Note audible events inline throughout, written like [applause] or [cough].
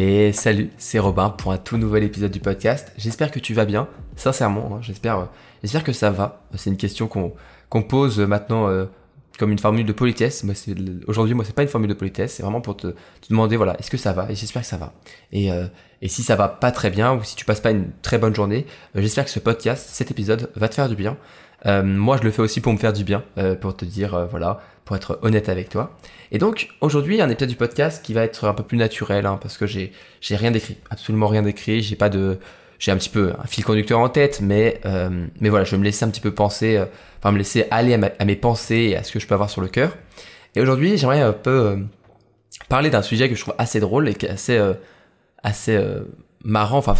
Et salut, c'est Robin pour un tout nouvel épisode du podcast. J'espère que tu vas bien, sincèrement. hein, j'espère, euh, j'espère que ça va. C'est une question qu'on pose maintenant euh, comme une formule de politesse. Aujourd'hui, moi, c'est pas une formule de politesse. C'est vraiment pour te, demander, voilà, est-ce que ça va? Et j'espère que ça va. Et, euh, et si ça va pas très bien ou si tu passes pas une très bonne journée, j'espère que ce podcast, cet épisode, va te faire du bien. Moi, je le fais aussi pour me faire du bien, pour te dire, voilà, pour être honnête avec toi. Et donc, aujourd'hui, un épisode du podcast qui va être un peu plus naturel, hein, parce que j'ai, j'ai rien d'écrit, absolument rien d'écrit. J'ai pas de, j'ai un petit peu un fil conducteur en tête, mais, euh, mais voilà, je vais me laisser un petit peu penser, euh, enfin me laisser aller à, mes pensées et à ce que je peux avoir sur le cœur. Et aujourd'hui, j'aimerais un peu euh, parler d'un sujet que je trouve assez drôle et qui est assez, euh, assez euh, marrant. Enfin,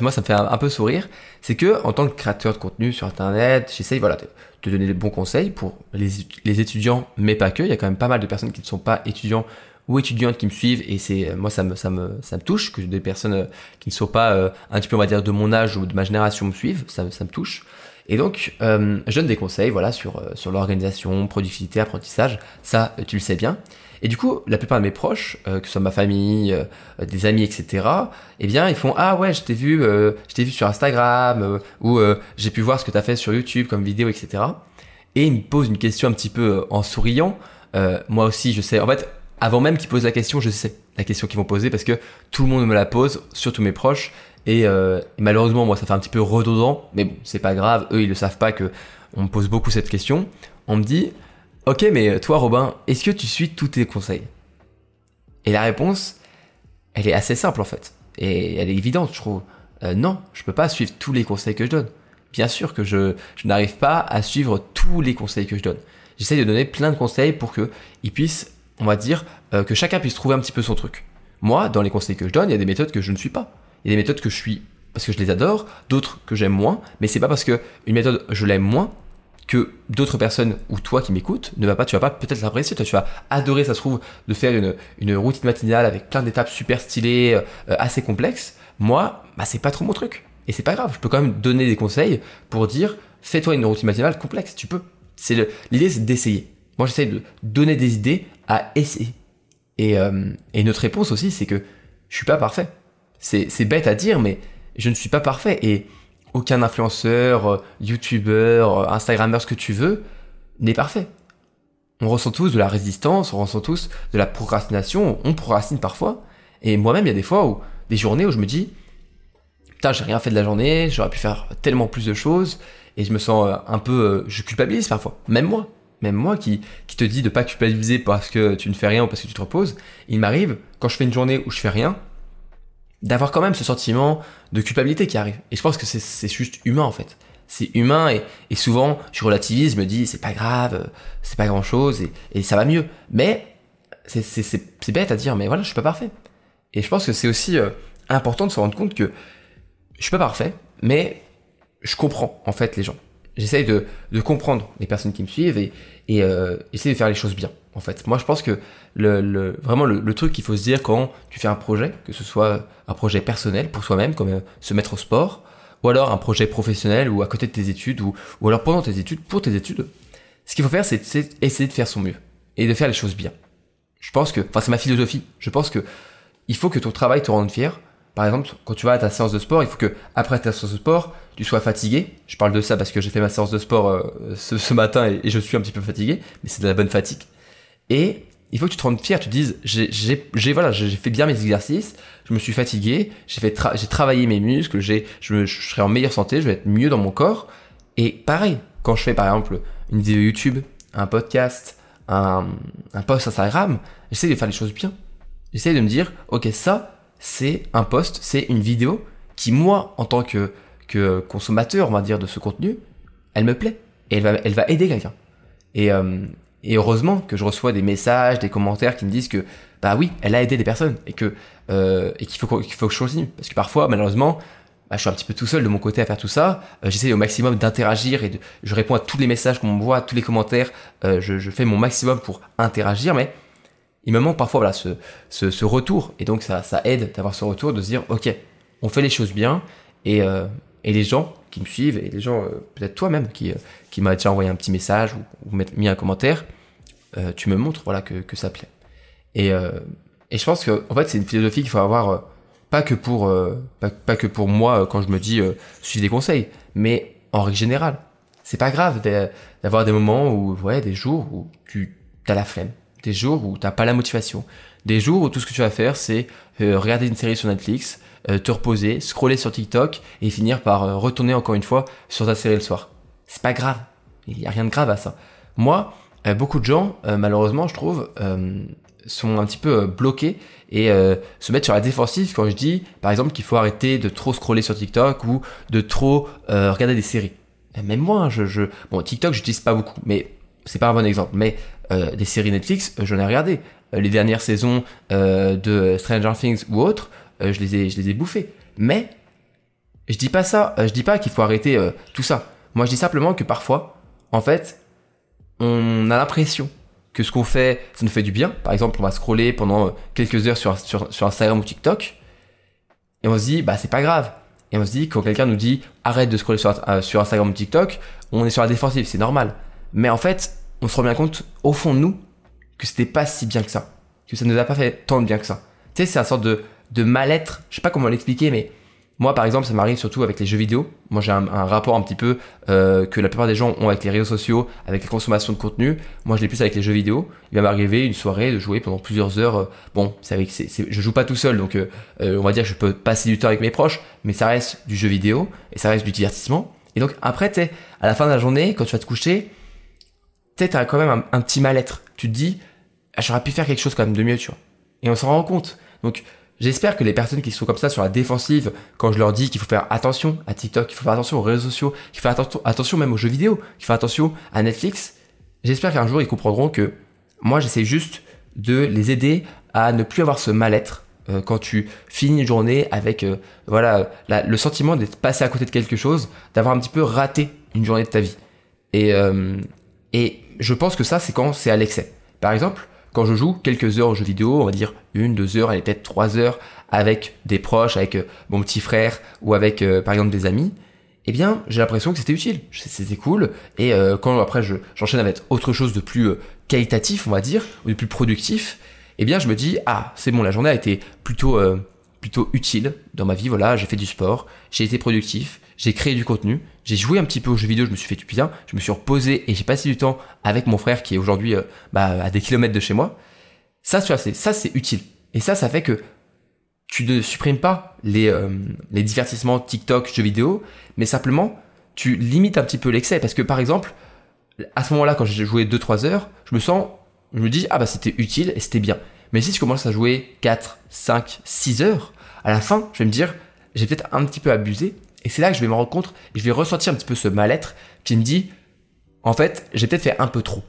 moi, ça me fait un, peu sourire. C'est que, en tant que créateur de contenu sur Internet, j'essaye, voilà, de, donner les bons conseils pour les, les étudiants, mais pas que. Il y a quand même pas mal de personnes qui ne sont pas étudiants ou étudiantes qui me suivent et c'est moi ça me ça me ça me touche que des personnes euh, qui ne sont pas euh, un petit peu on va dire de mon âge ou de ma génération me suivent ça, ça me touche et donc euh, je donne des conseils voilà sur sur l'organisation productivité apprentissage ça tu le sais bien et du coup la plupart de mes proches euh, que ce soit ma famille euh, des amis etc eh bien ils font ah ouais je t'ai vu euh, vu sur Instagram ou j'ai pu voir ce que tu as fait sur YouTube comme vidéo etc et ils me posent une question un petit peu en souriant moi aussi je sais en fait avant même qu'ils posent la question, je sais la question qu'ils vont poser parce que tout le monde me la pose, surtout mes proches. Et, et malheureusement, moi, ça fait un petit peu redondant, mais bon, c'est pas grave. Eux, ils le savent pas que on me pose beaucoup cette question. On me dit, ok, mais toi, Robin, est-ce que tu suis tous tes conseils? Et la réponse, elle est assez simple en fait, et elle est évidente, je trouve. Euh, non, je peux pas suivre tous les conseils que je donne. Bien sûr que je, je n'arrive pas à suivre tous les conseils que je donne. J'essaie de donner plein de conseils pour que ils puissent on va dire, euh, que chacun puisse trouver un petit peu son truc. Moi, dans les conseils que je donne, il y a des méthodes que je ne suis pas. Il y a des méthodes que je suis parce que je les adore, d'autres que j'aime moins, mais c'est pas parce que une méthode je l'aime moins que d'autres personnes ou toi qui m'écoutes ne va pas, tu vas pas peut-être l'apprécier, toi tu vas adorer, ça se trouve, de faire une, une routine matinale avec plein d'étapes super stylées, euh, assez complexes. Moi, bah c'est pas trop mon truc. Et c'est pas grave, je peux quand même donner des conseils pour dire, fais-toi une routine matinale complexe, tu peux. C'est l'idée c'est d'essayer. Moi j'essaie de donner des idées à essayer. Et, euh, et notre réponse aussi, c'est que je suis pas parfait. C'est bête à dire, mais je ne suis pas parfait. Et aucun influenceur, euh, youtubeur, euh, instagrammeur, ce que tu veux, n'est parfait. On ressent tous de la résistance, on ressent tous de la procrastination, on procrastine parfois. Et moi-même, il y a des fois où, des journées où je me dis, putain, j'ai rien fait de la journée, j'aurais pu faire tellement plus de choses, et je me sens euh, un peu, je culpabilise parfois, même moi, même moi qui, qui te dis de pas culpabiliser parce que tu ne fais rien ou parce que tu te reposes, il m'arrive, quand je fais une journée où je fais rien, d'avoir quand même ce sentiment de culpabilité qui arrive. Et je pense que c'est- juste humain en fait. C'est humain et, et souvent je relativise, je me dis c'est pas grave, euh, c'est pas grand chose et, et ça va mieux. Mais c'est bête à dire, mais voilà, je suis pas parfait. Et je pense que c'est aussi euh, important de se rendre compte que je suis pas parfait, mais je comprends en fait les gens. J'essaye de, de comprendre les personnes qui me suivent et, et euh, essayer de faire les choses bien. En fait, moi je pense que le, vraiment le, truc qu'il faut se dire quand tu fais un projet, que ce soit un projet personnel pour soi-même, comme euh, se mettre au sport, ou alors un projet professionnel ou à côté de tes études, ou, alors pendant tes études, pour tes études, ce qu'il faut faire, c'est essayer de faire son mieux et de faire les choses bien. Je pense que, enfin c'est ma philosophie, je pense que il faut que ton travail te rende fier. Par exemple, quand tu vas à ta séance de sport, il faut que après ta séance de sport, tu sois fatigué. Je parle de ça parce que j'ai fait ma séance de sport euh, ce, matin et je suis un petit peu fatigué, mais c'est de la bonne fatigue. Et il faut que tu te rendes fier, tu te dises, j'ai, voilà, fait bien mes exercices, je me suis fatigué, j'ai tra- travaillé mes muscles, je, me- je serai en meilleure santé, je vais être mieux dans mon corps. Et pareil, quand je fais par exemple une vidéo YouTube, un podcast, un, un post Instagram, j'essaie de faire les choses bien. J'essaie de me dire, ok, ça, c'est un post, c'est une vidéo qui, moi, en tant que, que consommateur, on va dire, de ce contenu, elle me plaît. Et elle va, elle va aider quelqu'un. Et, euh, et heureusement que je reçois des messages, des commentaires qui me disent que, bah oui, elle a aidé des personnes et euh, qu'il faut, qu'il faut que je continue. Parce que parfois, malheureusement, bah, je suis un petit peu tout seul de mon côté à faire tout ça. Euh, J'essaie au maximum d'interagir et je réponds à tous les messages qu'on m'envoie, à tous les commentaires. Euh, je, fais mon maximum pour interagir, mais il me manque parfois voilà, ce, retour. Et donc, ça, aide d'avoir ce retour, de se dire, OK, on fait les choses bien. Et, et les gens qui me suivent, et les gens, euh, peut-être toi-même, qui, euh, qui m'a déjà envoyé un petit message ou, ou mis un commentaire, euh, tu me montres voilà, que, que ça plaît. Et, et je pense que, en fait, c'est une philosophie qu'il faut avoir pas que pour, pas, que pour moi quand je me dis suis des conseils, mais en règle générale. C'est pas grave d'avoir des moments où, ouais, des jours où tu as la flemme, des jours où t'as pas la motivation, des jours où tout ce que tu vas faire, c'est regarder une série sur Netflix, te reposer, scroller sur TikTok et finir par retourner encore une fois sur ta série le soir. C'est pas grave. Il n'y a rien de grave à ça. Moi, euh, beaucoup de gens, euh, malheureusement, je trouve, euh, sont un petit peu bloqués et se mettent sur la défensive quand je dis, par exemple, qu'il faut arrêter de trop scroller sur TikTok ou de trop regarder des séries. Même moi, je, je... bon, TikTok, j'utilise pas beaucoup, mais c'est pas un bon exemple. Mais des séries Netflix, j'en ai regardé. les dernières saisons de Stranger Things ou autres, je les ai, je les ai bouffées. Mais je dis pas ça. je dis pas qu'il faut arrêter tout ça. Moi, je dis simplement que parfois, en fait, on a l'impression que ce qu'on fait, ça nous fait du bien. Par exemple, on va scroller pendant euh, quelques heures sur, sur, Instagram ou TikTok, et on se dit, bah c'est pas grave. Et on se dit, quand quelqu'un nous dit, arrête de scroller sur, euh, sur Instagram ou TikTok, on est sur la défensive, c'est normal. Mais en fait, on se rend bien compte, au fond de nous, que c'était pas si bien que ça. Que ça nous a pas fait tant de bien que ça. Tu sais, c'est un sorte de, de mal-être, je sais pas comment l'expliquer, mais moi, par exemple, ça m'arrive surtout avec les jeux vidéo. Moi, j'ai un, rapport un petit peu euh, que la plupart des gens ont avec les réseaux sociaux, avec la consommation de contenu. Moi, je l'ai plus avec les jeux vidéo. Il va m'arriver une soirée de jouer pendant plusieurs heures. Euh, bon, c'est avec, c'est, je joue pas tout seul, donc euh, on va dire que je peux passer du temps avec mes proches, mais ça reste du jeu vidéo et ça reste du divertissement. Et donc après, t'es à la fin de la journée, quand tu vas te coucher, tu as quand même un, un petit mal-être. Tu te dis, ah, j'aurais pu faire quelque chose quand même de mieux, tu vois. Et on s'en rend compte. Donc J'espère que les personnes qui sont comme ça sur la défensive, quand je leur dis qu'il faut faire attention à TikTok, qu'il faut faire attention aux réseaux sociaux, qu'il faut faire attention, même aux jeux vidéo, qu'il faut faire attention à Netflix, j'espère qu'un jour ils comprendront que moi j'essaie juste de les aider à ne plus avoir ce mal-être euh, quand tu finis une journée avec euh, voilà le sentiment d'être passé à côté de quelque chose, d'avoir un petit peu raté une journée de ta vie. Et, euh, et je pense que ça c'est quand c'est à l'excès. Par exemple, quand je joue quelques heures aux jeux vidéo, on va dire une, deux heures, allez peut-être trois heures avec des proches, avec euh, mon petit frère ou avec euh, par exemple des amis, eh bien j'ai l'impression que c'était utile, c'était cool. Et euh, quand après j'enchaîne avec autre chose de plus qualitatif, on va dire, ou de plus productif, eh bien je me dis ah c'est bon, la journée a été plutôt plutôt utile dans ma vie. Voilà, j'ai fait du sport, j'ai été productif, j'ai créé du contenu, j'ai joué un petit peu aux jeux vidéo, je me suis fait du bien, je me suis reposé et j'ai passé du temps avec mon frère qui est aujourd'hui euh, bah, à des kilomètres de chez moi. Ça, c'est, ça, c'est utile. Et ça, ça fait que tu ne supprimes pas les, euh, les divertissements TikTok, jeux vidéo, mais simplement, tu limites un petit peu l'excès. Parce que par exemple, à ce moment-là, quand j'ai joué 2-3 heures, je me sens, je me dis, ah bah c'était utile et c'était bien. Mais si je commence à jouer 4, 5, 6 heures, à la fin, je vais me dire, j'ai peut-être un petit peu abusé et c'est là que je vais me rendre compte je vais ressentir un petit peu ce mal-être qui me dit, en fait, j'ai peut-être fait un peu trop.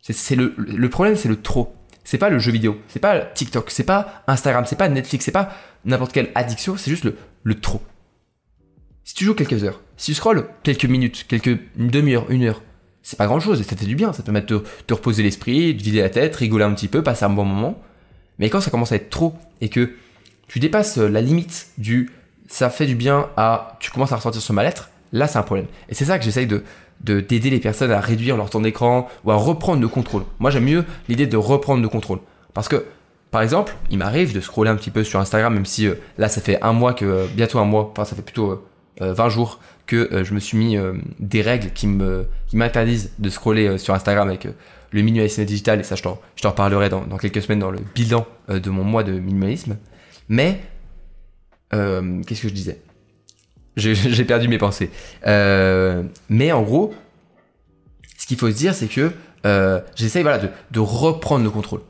C'est le, problème, c'est le trop. C'est pas le jeu vidéo, c'est pas TikTok, c'est pas Instagram, c'est pas Netflix, c'est pas n'importe quelle addiction, c'est juste le, trop. Si tu joues quelques heures, si tu scrolles quelques minutes, quelques une demi-heure, une heure, c'est pas grand chose et ça fait du bien, ça te permet de te, reposer l'esprit, de vider la tête, rigoler un petit peu, passer un bon moment. Mais quand ça commence à être trop et que tu dépasses la limite du ça fait du bien à tu commences à ressentir ce mal-être, là c'est un problème. Et c'est ça que j'essaye de d'aider les personnes à réduire leur temps d'écran ou à reprendre le contrôle. Moi j'aime mieux l'idée de reprendre le contrôle. Parce que, par exemple, il m'arrive de scroller un petit peu sur Instagram, même si euh, là ça fait un mois que, euh, bientôt un mois, enfin ça fait plutôt 20 euh, jours que je me suis mis des règles qui me qui m'interdisent de scroller sur Instagram avec le minimalisme digital, et ça je t'en, reparlerai dans, dans quelques semaines dans le bilan de mon mois de minimalisme. Mais euh, qu'est-ce que je disais? J'ai perdu mes pensées. Euh, mais en gros, ce qu'il faut se dire, c'est que euh, j'essaye voilà, de, reprendre le contrôle.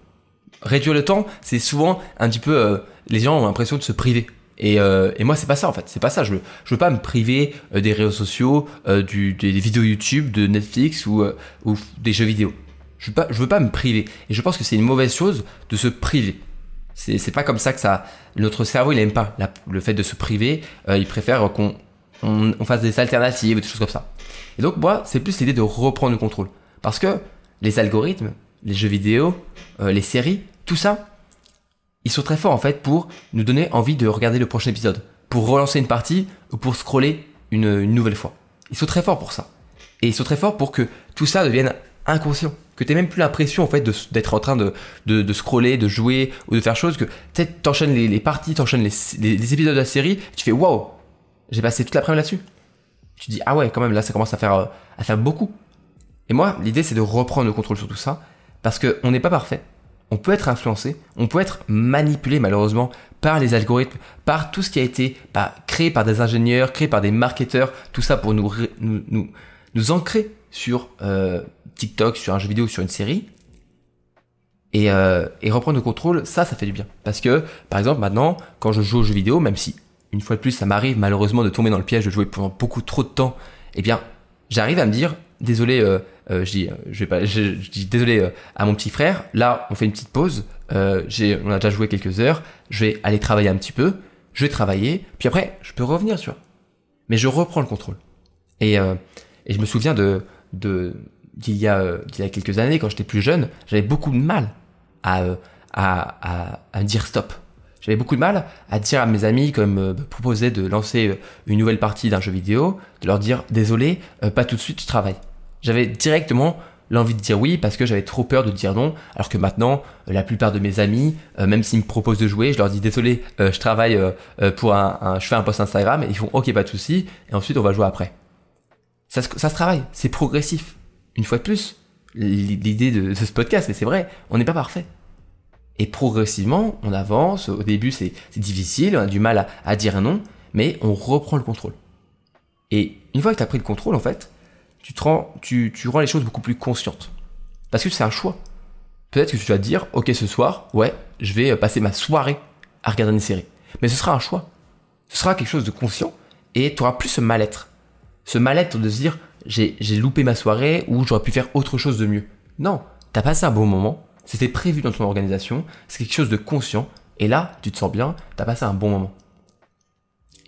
Réduire le temps, c'est souvent un petit peu... les gens ont l'impression de se priver. Et, et, moi, c'est pas ça en fait. C'est pas ça. Je veux, veux pas me priver des réseaux sociaux, des, vidéos YouTube, de Netflix ou, ou des jeux vidéo. Je veux pas, je veux pas me priver. Et je pense que c'est une mauvaise chose de se priver. C'est pas comme ça que ça. Notre cerveau, il aime pas le fait de se priver. Euh, il préfère qu'on on, fasse des alternatives, des choses comme ça. Et donc, moi, c'est plus l'idée de reprendre le contrôle. Parce que les algorithmes, les jeux vidéo, euh, les séries, tout ça, ils sont très forts en fait pour nous donner envie de regarder le prochain épisode, pour relancer une partie ou pour scroller une, une nouvelle fois. Ils sont très forts pour ça. Et ils sont très forts pour que tout ça devienne inconscient. Que t'aies même plus l'impression en fait d'être en train de, scroller, de jouer ou de faire chose que tu t'enchaînes les, les parties, t'enchaînes les, les, épisodes de la série, tu fais waouh, j'ai passé toute l'après-midi là-dessus. Tu dis ah ouais quand même là ça commence à faire euh, à faire beaucoup. Et moi l'idée c'est de reprendre le contrôle sur tout ça parce que on n'est pas parfait. On peut être influencé, on peut être manipulé malheureusement par les algorithmes, par tout ce qui a été bah, créé par des ingénieurs, créé par des marketeurs, tout ça pour nous, nous, nous, nous ancrer sur euh, TikTok, sur un jeu vidéo, sur une série, et, euh, et, reprendre le contrôle, ça, ça fait du bien. Parce que, par exemple, maintenant, quand je joue aux jeux vidéo, même si, une fois de plus, ça m'arrive malheureusement de tomber dans le piège de jouer pendant beaucoup trop de temps, eh bien, j'arrive à me dire, désolé, euh, euh je, dis, je, vais pas, je, dis désolé euh, à mon petit frère, là, on fait une petite pause, euh, j'ai, on a déjà joué quelques heures, je vais aller travailler un petit peu, je vais travailler, puis après, je peux revenir, tu vois. Mais je reprends le contrôle. Et, et je me souviens de, de, d'il y, a, euh, il y a quelques années, quand j'étais plus jeune, j'avais beaucoup de mal à, euh, à, à, à dire stop. J'avais beaucoup de mal à dire à mes amis, comme me proposait de lancer une nouvelle partie d'un jeu vidéo, de leur dire désolé, euh, pas tout de suite, je travaille. J'avais directement l'envie de dire oui parce que j'avais trop peur de dire non, alors que maintenant, la plupart de mes amis, même s'ils me proposent de jouer, je leur dis désolé, je travaille pour un, je fais un post Instagram, et ils font ok, pas de souci, et ensuite on va jouer après. Ça se travaille, c'est progressif une fois de plus, l'idée de, ce podcast, mais c'est vrai, on n'est pas parfait. Et progressivement, on avance. Au début, c'est difficile, on a du mal à, dire non, mais on reprend le contrôle. Et une fois que tu as pris le contrôle, en fait, tu rends les choses beaucoup plus conscientes. Parce que c'est un choix. Peut-être que tu vas te dire, ok, ce soir, ouais, je vais euh, passer ma soirée à regarder une série. Mais ce sera un choix. Ce sera quelque chose de conscient et tu auras plus ce mal-être. Ce mal-être de se dire, j'ai loupé ma soirée ou j'aurais pu faire autre chose de mieux. Non, t'as passé un bon moment, c'était prévu dans ton organisation, c'est quelque chose de conscient, et là, tu te sens bien, t'as passé un bon moment.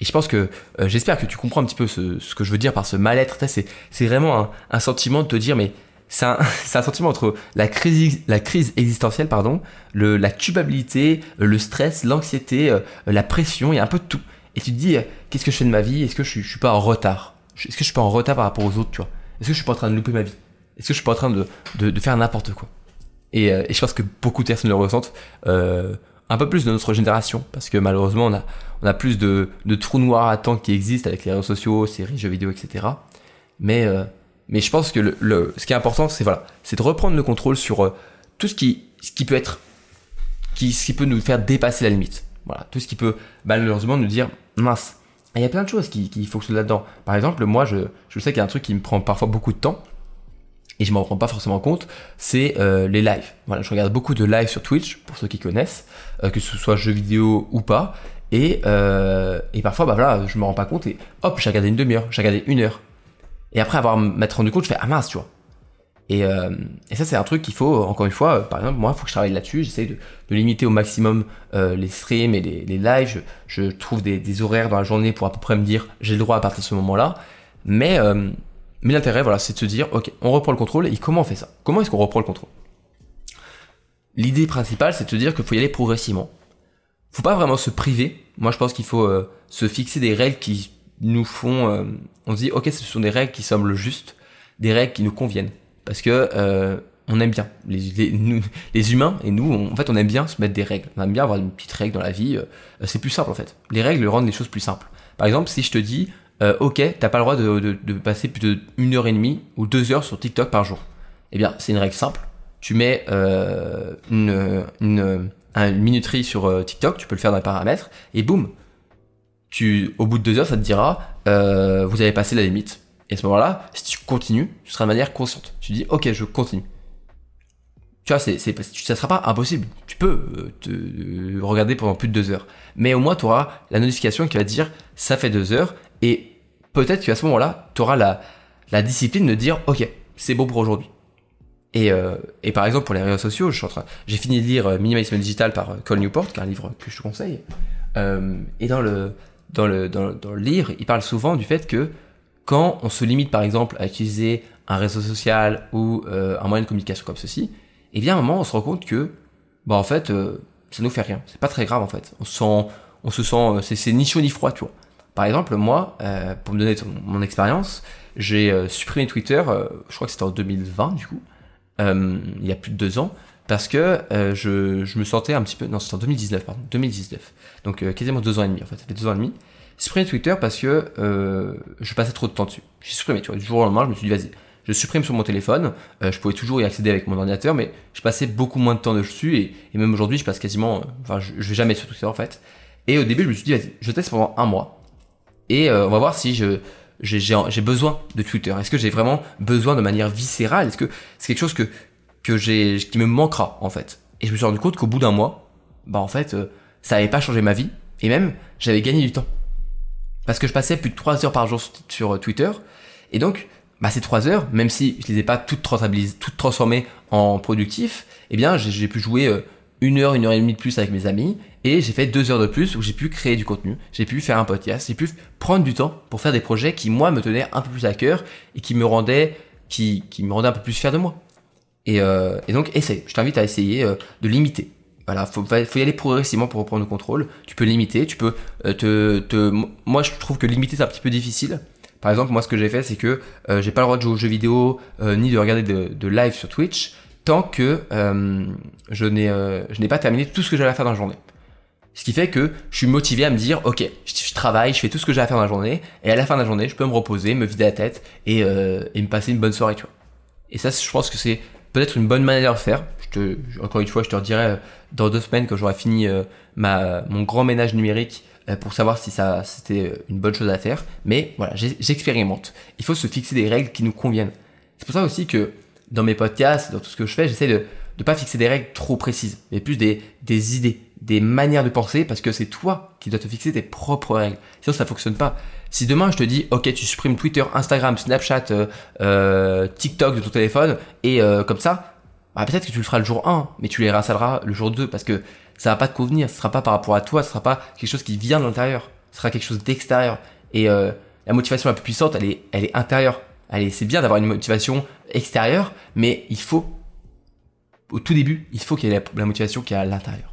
Et je pense que euh, j'espère que tu comprends un petit peu ce, que je veux dire par ce mal-être. C'est vraiment un, sentiment de te dire, mais c'est un, [laughs] un, sentiment entre la crise, la crise existentielle, pardon, le, la culpabilité, le stress, l'anxiété, euh, la pression, il y a un peu de tout. Et tu te dis, euh, qu'est-ce que je fais de ma vie? Est-ce que je, je suis pas en retard? Est-ce que je suis pas en retard par rapport aux autres, tu vois? Est-ce que je suis pas en train de louper ma vie? Est-ce que je suis pas en train de, de, faire n'importe quoi? Euh, et, je pense que beaucoup de personnes le ressentent, euh, un peu plus de notre génération, parce que malheureusement, on a, on a plus de, de trous noirs à temps qui existent avec les réseaux sociaux, séries, jeux vidéo, etc. Mais, euh, mais je pense que le, ce qui est important, c'est voilà, de reprendre le contrôle sur tout ce qui, ce qui peut être, qui, ce qui peut nous faire dépasser la limite. Voilà, tout ce qui peut malheureusement nous dire mince, il y a plein de choses qui, qui fonctionnent là-dedans. Par exemple, moi, je, je sais qu'il y a un truc qui me prend parfois beaucoup de temps, et je m'en rends pas forcément compte, c'est euh, les lives. Voilà, je regarde beaucoup de lives sur Twitch, pour ceux qui connaissent, euh, que ce soit jeux vidéo ou pas, et, euh, et parfois, bah voilà, je me rends pas compte, et hop, j'ai regardé une demi-heure, j'ai regardé une heure. Et après avoir m'être rendu compte, je fais, ah mince, tu vois. Et, euh, et ça, c'est un truc qu'il faut, encore une fois, euh, par exemple, moi, il faut que je travaille là-dessus. J'essaie de, limiter au maximum euh, les streams et les, lives. Je, trouve des, horaires dans la journée pour à peu près me dire j'ai le droit à partir de ce moment-là. Mais, mais l'intérêt, voilà, c'est de se dire ok, on reprend le contrôle. Et comment on fait ça? Comment est-ce qu'on reprend le contrôle? L'idée principale, c'est de se dire qu'il faut y aller progressivement. Faut pas vraiment se priver. Moi, je pense qu'il faut se fixer des règles qui nous font. on se dit ok, ce sont des règles qui semblent justes, des règles qui nous conviennent parce que euh, on aime bien. Les, humains et nous en fait on aime bien se mettre des règles. On aime bien avoir une petite règle dans la vie euh, c'est plus simple en fait. Les règles rendent les choses plus simples. Par exemple si je te dis euh, ok t'as pas le droit de, passer plus de une heure et demie ou deux heures sur TikTok par jour. Eh bien c'est une règle simple. Tu mets euh, une, une, minuterie sur TikTok tu peux le faire dans les paramètres et boum! Tu au bout de deux heures ça te dira vous avez passé la limite et à ce moment-là, si tu continues, ce sera de manière consciente. Tu dis, ok, je continue. Tu vois, c'est, c'est, ça sera pas impossible. Tu peux euh, te euh, regarder pendant plus de deux heures. Mais au moins, tu auras la notification qui va dire, ça fait deux heures. Et peut-être qu'à ce moment-là, tu auras la, la discipline de dire, ok, c'est beau pour aujourd'hui. Et, euh, et, par exemple, pour les réseaux sociaux, j'ai fini de lire Minimalisme Digital par Cole Newport, qui est un livre que je te conseille. Et dans le, dans, le, dans, le, dans le livre, il parle souvent du fait que quand on se limite par exemple à utiliser un réseau social ou euh, un moyen de communication comme ceci, et eh bien à un moment on se rend compte que bah en fait euh, ça nous fait rien, c'est pas très grave en fait. On se sent on se sent euh, c'est ni chaud ni froid, tu vois. Par exemple, moi pour me donner mon expérience, j'ai supprimé Twitter, je crois que c'était en 2020 du coup. il y a plus de deux ans, parce que je, je, me sentais un petit peu... Non, c'était en 2019, pardon, 2019. Donc quasiment deux ans et demi, en fait, ça fait deux ans et demi. J'ai supprimé Twitter parce que je passais trop de temps dessus. J'ai supprimé, tu vois, du jour au lendemain, je me suis dit, vas-y, je supprime sur mon téléphone. Euh, je pouvais toujours y accéder avec mon ordinateur, mais je passais beaucoup moins de temps dessus et, même aujourd'hui, je passe quasiment, euh, enfin, je, vais jamais sur Twitter en fait. Et au début, je me suis dit, vas-y, je teste pendant un mois et euh, on va voir si je j'ai besoin de Twitter. Est-ce que j'ai vraiment besoin de manière viscérale? Est-ce que c'est quelque chose que que j'ai qui me manquera en fait? Et je me suis rendu compte qu'au bout d'un mois, bah en fait, ça n'avait pas changé ma vie et même j'avais gagné du temps parce que je passais plus de 3 heures par jour sur Twitter et donc bah, ces trois heures, même si je les ai pas toutes, transformées en productif, eh bien, j'ai pu jouer euh, une heure, une heure et demie de plus avec mes amis, et j'ai fait deux heures de plus où j'ai pu créer du contenu, j'ai pu faire un podcast, j'ai pu prendre du temps pour faire des projets qui, moi, me tenaient un peu plus à cœur et qui me rendaient, qui, me rendaient un peu plus fier de moi. Et, euh, donc, essaye. Je t'invite à essayer euh, de limiter. Voilà, faut, faut y aller progressivement pour reprendre le contrôle. Tu peux limiter, tu peux euh, te, te, moi je trouve que limiter c'est un petit peu difficile par exemple, moi, ce que j'ai fait, c'est que euh, j'ai pas le droit de jouer aux jeux vidéo euh, ni de regarder de, live sur Twitch tant que euh, je n'ai je n'ai pas terminé tout ce que j'avais à faire dans la journée. Ce qui fait que je suis motivé à me dire, ok, je, travaille, je fais tout ce que j'ai à faire dans la journée, et à la fin de la journée, je peux me reposer, me vider la tête et, et me passer une bonne soirée, tu vois. Et ça, je pense que c'est peut-être une bonne manière de faire. Je te, encore une fois, je te redirai dans deux semaines quand j'aurai fini ma, mon grand ménage numérique euh, pour savoir si ça c'était une bonne chose à faire. Mais voilà, j'expérimente. Il faut se fixer des règles qui nous conviennent. C'est pour ça aussi que dans mes podcasts, dans tout ce que je fais, j'essaie de ne pas fixer des règles trop précises, mais plus des, des idées, des manières de penser, parce que c'est toi qui dois te fixer tes propres règles. Sinon, ça fonctionne pas. Si demain je te dis, ok, tu supprimes Twitter, Instagram, Snapchat, euh, euh TikTok de ton téléphone, et euh, comme ça, bah, peut-être que tu le feras le jour 1, mais tu les réinstalleras le jour 2, parce que ça va pas te convenir. Ce sera pas par rapport à toi, ce sera pas quelque chose qui vient de l'intérieur. Ce sera quelque chose d'extérieur. Et la motivation la plus puissante, elle est, elle est intérieure. Allez, c'est bien d'avoir une motivation extérieure, mais il faut, au tout début, il faut qu'il y ait la, motivation qui est à l'intérieur.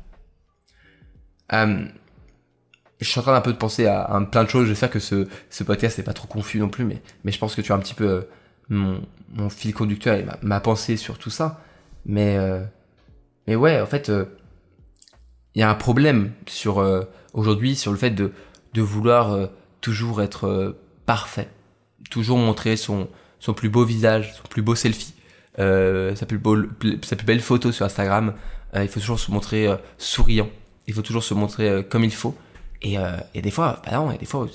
Je suis en train d'un peu de penser à, plein de choses. J'espère que ce, ce podcast n'est pas trop confus non plus, mais, mais je pense que tu as un petit peu euh, mon, mon, fil conducteur et ma, pensée sur tout ça. Mais, euh, mais ouais, en fait, euh, il y a un problème sur aujourd'hui sur le fait de, de vouloir toujours être parfait, toujours montrer son, son plus beau visage, son plus beau selfie, sa, plus sa plus belle photo sur Instagram. il faut toujours se montrer souriant, il faut toujours se montrer comme il faut. Et, et des fois, bah non, et des fois,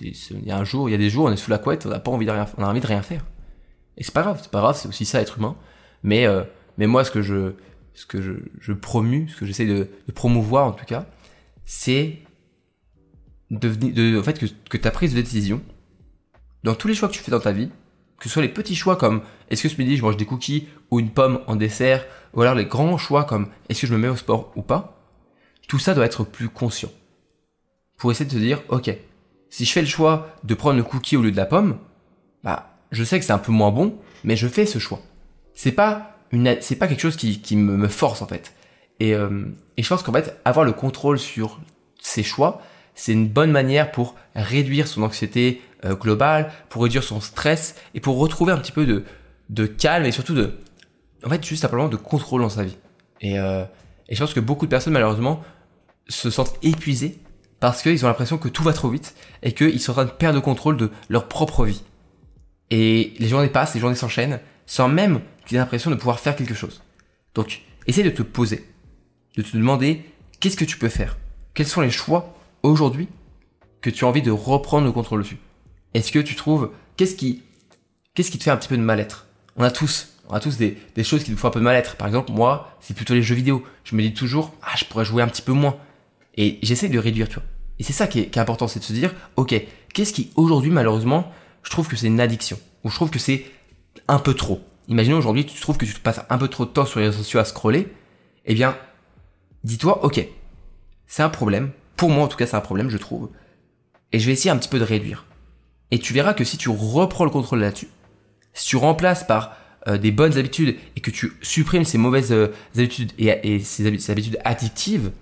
il y a un jour, il y a des jours, on est sous la couette, on n'a pas envie de rien, on a envie de rien faire. Et c'est pas grave, c'est pas grave, c'est aussi ça être humain. Mais mais moi, ce que je ce que je, promue, ce que j'essaie de, promouvoir en tout cas, c'est de, en fait, que, que ta prise de décision, dans tous les choix que tu fais dans ta vie, que ce soit les petits choix comme est-ce que ce midi je mange des cookies ou une pomme en dessert, ou alors les grands choix comme est-ce que je me mets au sport ou pas, tout ça doit être plus conscient. Pour essayer de te dire, ok, si je fais le choix de prendre le cookie au lieu de la pomme, bah, je sais que c'est un peu moins bon, mais je fais ce choix. C'est pas c'est pas quelque chose qui, qui me, force en fait. Et, euh, et je pense qu'en fait, avoir le contrôle sur ses choix, c'est une bonne manière pour réduire son anxiété euh, globale, pour réduire son stress et pour retrouver un petit peu de, de calme et surtout de, en fait, juste simplement de contrôle dans sa vie. Et, euh, et je pense que beaucoup de personnes, malheureusement, se sentent épuisées parce qu'ils ont l'impression que tout va trop vite et qu'ils sont en train de perdre le contrôle de leur propre vie. Et les journées passent, les journées s'enchaînent, sans même tu as l'impression de pouvoir faire quelque chose. Donc, essaie de te poser, de te demander qu'est-ce que tu peux faire? Quels sont les choix aujourd'hui que tu as envie de reprendre le contrôle dessus? Est-ce que tu trouves qu'est-ce qui qu'est-ce qui te fait un petit peu de mal-être? On a tous on a tous des, des, choses qui nous font un peu de mal-être. Par exemple, moi, c'est plutôt les jeux vidéo. Je me dis toujours, ah, je pourrais jouer un petit peu moins. Et j'essaie de réduire, tu vois. Et c'est ça qui est, important, c'est de se dire, ok, qu'est-ce qui aujourd'hui, malheureusement, je trouve que c'est une addiction, ou je trouve que c'est un peu trop imaginons aujourd'hui, tu trouves que tu passes un peu trop de temps sur les réseaux sociaux à scroller, eh bien, dis-toi, ok, c'est un problème. Pour moi, en tout cas, c'est un problème, je trouve. Et je vais essayer un petit peu de réduire. Et tu verras que si tu reprends le contrôle là-dessus, si tu remplaces par euh, des bonnes habitudes et que tu supprimes ces mauvaises euh, habitudes et, ces, habitudes, addictives,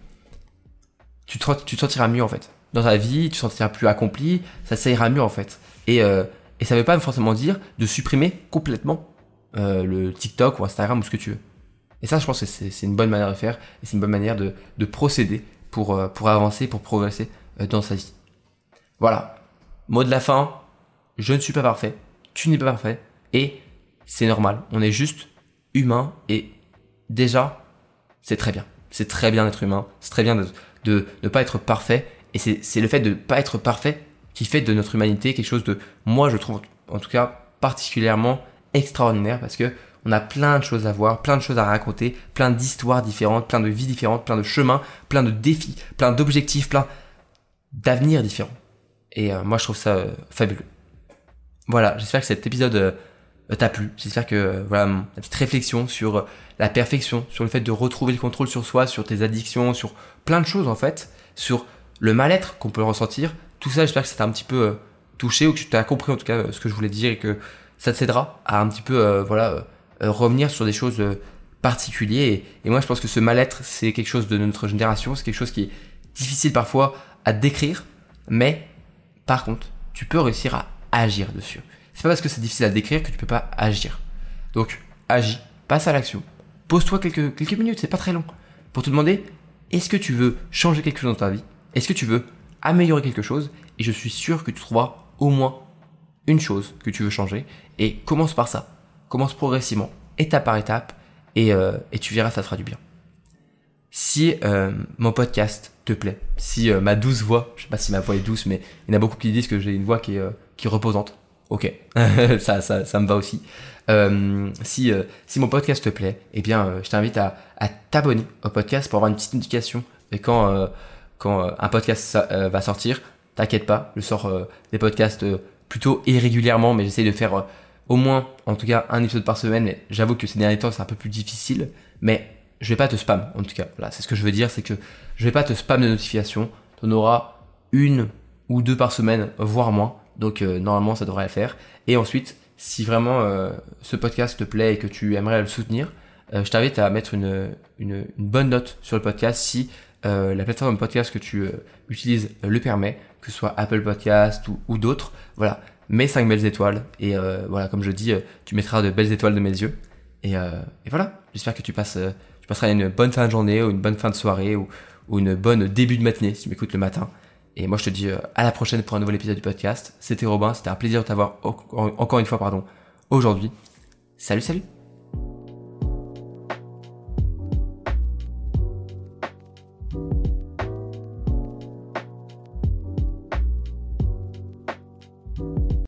tu te, sentiras mieux en fait. Dans ta vie, tu te sentiras plus accompli, ça, ça ira mieux en fait. Et, euh, et ça ne veut pas forcément dire de supprimer complètement le TikTok ou Instagram ou ce que tu veux. Et ça, je pense que c'est une bonne manière de faire et c'est une bonne manière de, de procéder pour, pour avancer, pour progresser dans sa vie. Voilà. Mot de la fin, je ne suis pas parfait, tu n'es pas parfait et c'est normal. On est juste humain et déjà, c'est très bien. C'est très bien d'être humain, c'est très bien de ne pas être parfait et c'est le fait de ne pas être parfait qui fait de notre humanité quelque chose de, moi je trouve en tout cas particulièrement extraordinaire parce que on a plein de choses à voir, plein de choses à raconter, plein d'histoires différentes, plein de vies différentes, plein de chemins, plein de défis, plein d'objectifs, plein d'avenirs différents. Et euh, moi je trouve ça euh, fabuleux. Voilà, j'espère que cet épisode euh, t'a plu. J'espère que voilà ma petite réflexion sur la perfection, sur le fait de retrouver le contrôle sur soi, sur tes addictions, sur plein de choses en fait, sur le mal-être qu'on peut ressentir. Tout ça, j'espère que ça t'a un petit peu touché ou que tu t'as compris en tout cas ce que je voulais dire et que ça te t'aidera à un petit peu voilà revenir sur des choses particulières. Et, moi, je pense que ce mal-être, c'est quelque chose de notre génération, c'est quelque chose qui est difficile parfois à décrire, mais par contre, tu peux réussir à agir dessus. C'est pas parce que c'est difficile à décrire que tu peux pas agir. Donc, agis, passe à l'action. Pose-toi quelques, quelques minutes, c'est pas très long, pour te demander est-ce que tu veux changer quelque chose dans ta vie? Est-ce que tu veux améliorer quelque chose? Et je suis sûr que tu trouveras au moins une chose que tu veux changer. Et commence par ça. Commence progressivement, étape par étape, et, euh, et tu verras, ça te fera du bien. Si euh, mon podcast te plaît, si euh, ma douce voix, je sais pas si ma voix est douce, mais il y en a beaucoup qui disent que j'ai une voix qui qui est reposante. Ok, [laughs] ça, ça, ça me va aussi. Euh, si, si mon podcast te plaît, eh bien, je t'invite à, t'abonner au podcast pour avoir une petite notification. Et quand, quand un podcast va sortir, t'inquiète pas, je sors des podcasts plutôt irrégulièrement, mais j'essaie de faire au moins, en tout cas, un épisode par semaine. J'avoue que ces derniers temps, c'est un peu plus difficile. Mais je vais pas te spam, en tout cas. Voilà, c'est ce que je veux dire, c'est que je vais pas te spam de notifications. Tu en auras une ou deux par semaine, voire moins. Donc euh, normalement, ça devrait le faire. Et ensuite, si vraiment euh, ce podcast te plaît et que tu aimerais le soutenir, euh, je t'invite à mettre une, bonne note sur le podcast si la plateforme podcast que tu utilises le permet, que ce soit Apple Podcast ou, d'autres. Voilà, mets 5 belles étoiles. Et voilà, comme je dis, tu mettras de belles étoiles de mes yeux. Et, voilà, j'espère que tu passes tu passeras une bonne fin de journée ou une bonne fin de soirée ou, une bonne début de matinée si tu m'écoutes le matin. Et moi, je te dis euh, à la prochaine pour un nouvel épisode du podcast. C'était Robin, c'était un plaisir de t'avoir encore une fois, pardon, aujourd'hui. Salut, salut